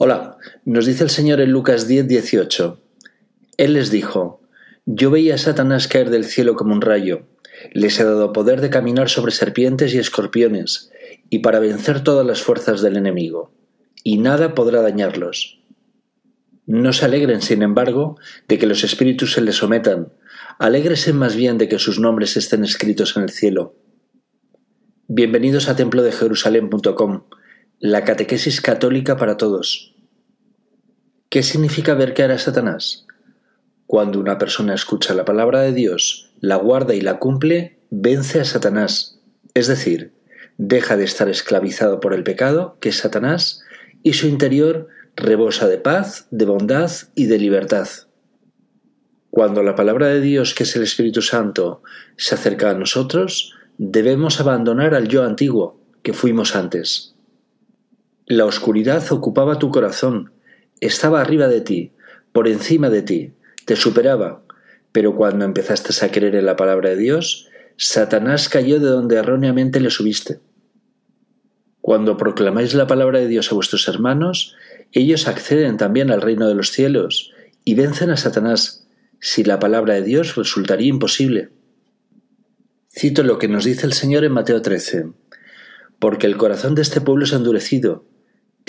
Hola, nos dice el Señor en Lucas 10, 18. Él les dijo, Yo veía a Satanás caer del cielo como un rayo. Les he dado poder de caminar sobre serpientes y escorpiones, y para vencer todas las fuerzas del enemigo, y nada podrá dañarlos. No se alegren, sin embargo, de que los espíritus se les sometan, alégrese más bien de que sus nombres estén escritos en el cielo. Bienvenidos a templodejerusalén.com la catequesis católica para todos. ¿Qué significa ver caer a Satanás? Cuando una persona escucha la palabra de Dios, la guarda y la cumple, vence a Satanás, es decir, deja de estar esclavizado por el pecado, que es Satanás, y su interior rebosa de paz, de bondad y de libertad. Cuando la palabra de Dios, que es el Espíritu Santo, se acerca a nosotros, debemos abandonar al yo antiguo, que fuimos antes. La oscuridad ocupaba tu corazón, estaba arriba de ti, por encima de ti, te superaba, pero cuando empezaste a creer en la palabra de Dios, Satanás cayó de donde erróneamente le subiste. Cuando proclamáis la palabra de Dios a vuestros hermanos, ellos acceden también al reino de los cielos y vencen a Satanás, si la palabra de Dios resultaría imposible. Cito lo que nos dice el Señor en Mateo 13. Porque el corazón de este pueblo es endurecido,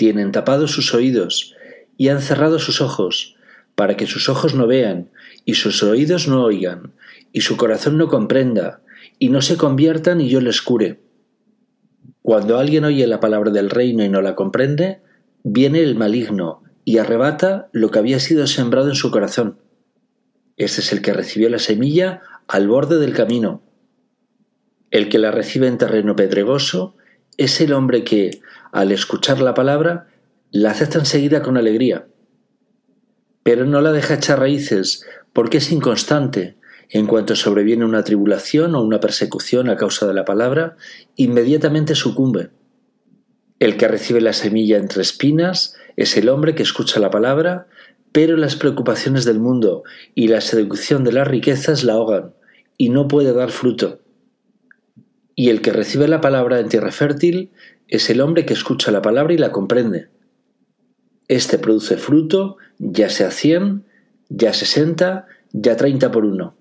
tienen tapados sus oídos y han cerrado sus ojos, para que sus ojos no vean, y sus oídos no oigan, y su corazón no comprenda, y no se conviertan y yo les cure. Cuando alguien oye la palabra del reino y no la comprende, viene el maligno y arrebata lo que había sido sembrado en su corazón. Este es el que recibió la semilla al borde del camino. El que la recibe en terreno pedregoso es el hombre que, al escuchar la palabra, la acepta enseguida con alegría. Pero no la deja echar raíces porque es inconstante. En cuanto sobreviene una tribulación o una persecución a causa de la palabra, inmediatamente sucumbe. El que recibe la semilla entre espinas es el hombre que escucha la palabra, pero las preocupaciones del mundo y la seducción de las riquezas la ahogan y no puede dar fruto. Y el que recibe la palabra en tierra fértil es el hombre que escucha la palabra y la comprende. Este produce fruto, ya sea cien, ya sesenta, ya treinta por uno.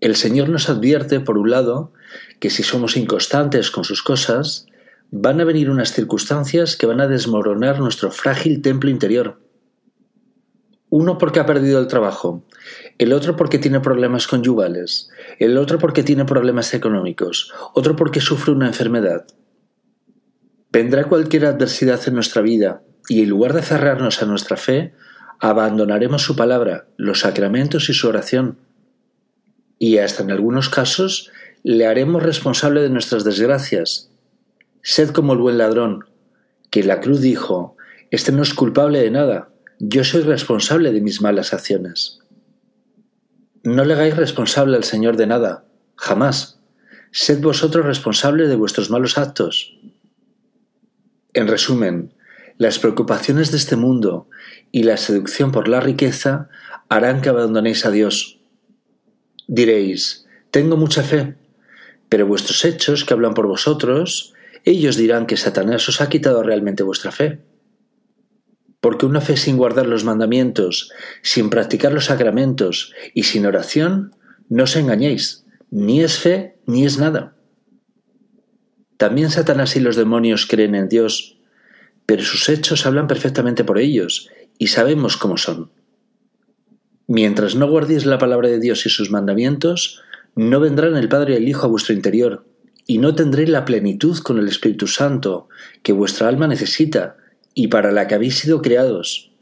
El Señor nos advierte, por un lado, que si somos inconstantes con sus cosas, van a venir unas circunstancias que van a desmoronar nuestro frágil templo interior. Uno porque ha perdido el trabajo, el otro porque tiene problemas conyugales, el otro porque tiene problemas económicos, otro porque sufre una enfermedad. Vendrá cualquier adversidad en nuestra vida y en lugar de cerrarnos a nuestra fe, abandonaremos su palabra, los sacramentos y su oración. Y hasta en algunos casos le haremos responsable de nuestras desgracias. Sed como el buen ladrón, que la cruz dijo, Este no es culpable de nada, yo soy responsable de mis malas acciones. No le hagáis responsable al Señor de nada, jamás. Sed vosotros responsables de vuestros malos actos. En resumen, las preocupaciones de este mundo y la seducción por la riqueza harán que abandonéis a Dios. Diréis, tengo mucha fe, pero vuestros hechos que hablan por vosotros, ellos dirán que Satanás os ha quitado realmente vuestra fe. Porque una fe sin guardar los mandamientos, sin practicar los sacramentos y sin oración, no os engañéis, ni es fe ni es nada. También Satanás y los demonios creen en Dios, pero sus hechos hablan perfectamente por ellos, y sabemos cómo son. Mientras no guardéis la palabra de Dios y sus mandamientos, no vendrán el Padre y el Hijo a vuestro interior, y no tendréis la plenitud con el Espíritu Santo que vuestra alma necesita y para la que habéis sido creados.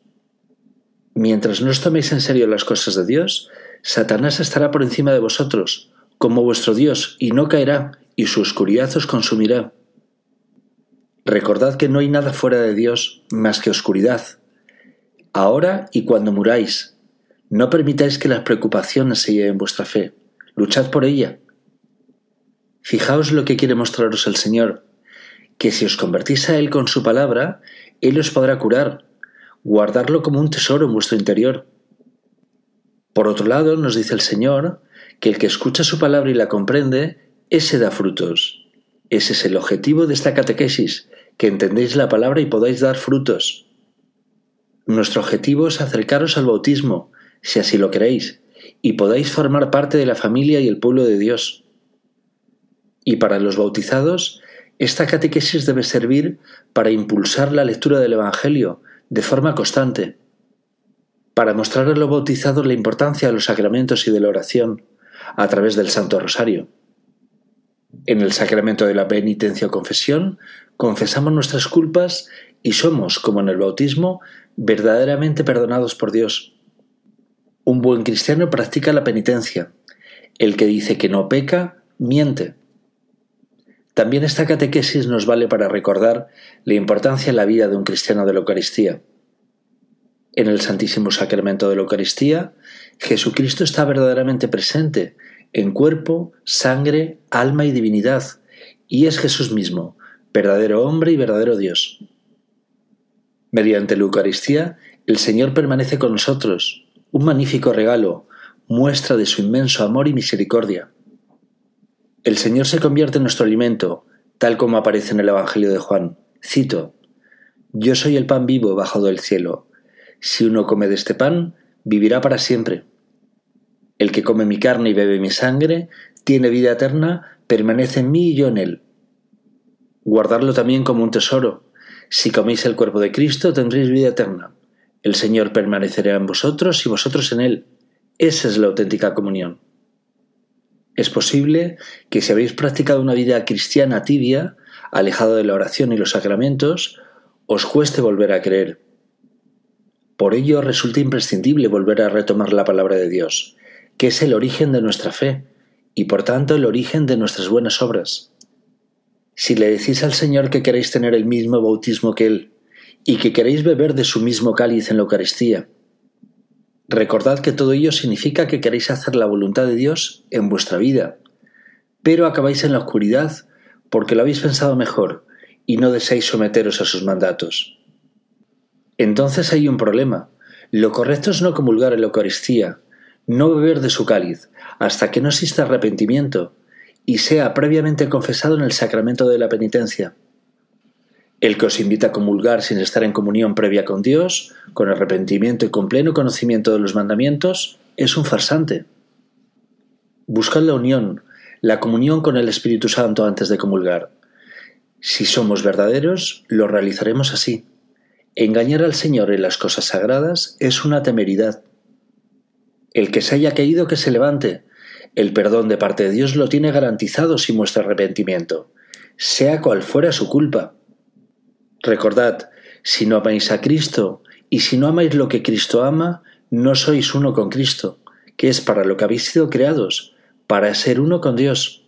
Mientras no os toméis en serio las cosas de Dios, Satanás estará por encima de vosotros, como vuestro Dios, y no caerá, y su oscuridad os consumirá. Recordad que no hay nada fuera de Dios más que oscuridad. Ahora y cuando muráis, no permitáis que las preocupaciones se lleven vuestra fe. Luchad por ella. Fijaos lo que quiere mostraros el Señor, que si os convertís a Él con su palabra, Él os podrá curar, guardarlo como un tesoro en vuestro interior. Por otro lado, nos dice el Señor que el que escucha su palabra y la comprende ese da frutos. Ese es el objetivo de esta catequesis, que entendéis la palabra y podáis dar frutos. Nuestro objetivo es acercaros al bautismo, si así lo queréis, y podáis formar parte de la familia y el pueblo de Dios. Y para los bautizados, esta catequesis debe servir para impulsar la lectura del Evangelio de forma constante, para mostrar a los bautizados la importancia de los sacramentos y de la oración a través del Santo Rosario. En el sacramento de la penitencia o confesión, confesamos nuestras culpas y somos, como en el bautismo, verdaderamente perdonados por Dios. Un buen cristiano practica la penitencia. El que dice que no peca, miente. También esta catequesis nos vale para recordar la importancia en la vida de un cristiano de la Eucaristía. En el Santísimo Sacramento de la Eucaristía, Jesucristo está verdaderamente presente en cuerpo, sangre, alma y divinidad, y es Jesús mismo, verdadero hombre y verdadero Dios. Mediante la Eucaristía, el Señor permanece con nosotros, un magnífico regalo, muestra de su inmenso amor y misericordia. El Señor se convierte en nuestro alimento, tal como aparece en el Evangelio de Juan. Cito, Yo soy el pan vivo bajado del cielo. Si uno come de este pan, vivirá para siempre. El que come mi carne y bebe mi sangre, tiene vida eterna, permanece en mí y yo en él. Guardarlo también como un tesoro, si coméis el cuerpo de Cristo tendréis vida eterna. El Señor permanecerá en vosotros y vosotros en Él. Esa es la auténtica comunión. Es posible que si habéis practicado una vida cristiana tibia, alejado de la oración y los sacramentos, os cueste volver a creer. Por ello resulta imprescindible volver a retomar la palabra de Dios, que es el origen de nuestra fe y por tanto el origen de nuestras buenas obras. Si le decís al Señor que queréis tener el mismo bautismo que Él y que queréis beber de su mismo cáliz en la Eucaristía, recordad que todo ello significa que queréis hacer la voluntad de Dios en vuestra vida, pero acabáis en la oscuridad porque lo habéis pensado mejor y no deseáis someteros a sus mandatos. Entonces hay un problema. Lo correcto es no comulgar en la Eucaristía, no beber de su cáliz, hasta que no exista arrepentimiento y sea previamente confesado en el sacramento de la penitencia. El que os invita a comulgar sin estar en comunión previa con Dios, con arrepentimiento y con pleno conocimiento de los mandamientos, es un farsante. Buscad la unión, la comunión con el Espíritu Santo antes de comulgar. Si somos verdaderos, lo realizaremos así. Engañar al Señor en las cosas sagradas es una temeridad. El que se haya caído que se levante, el perdón de parte de Dios lo tiene garantizado si muestra arrepentimiento, sea cual fuera su culpa. Recordad, si no amáis a Cristo y si no amáis lo que Cristo ama, no sois uno con Cristo, que es para lo que habéis sido creados, para ser uno con Dios.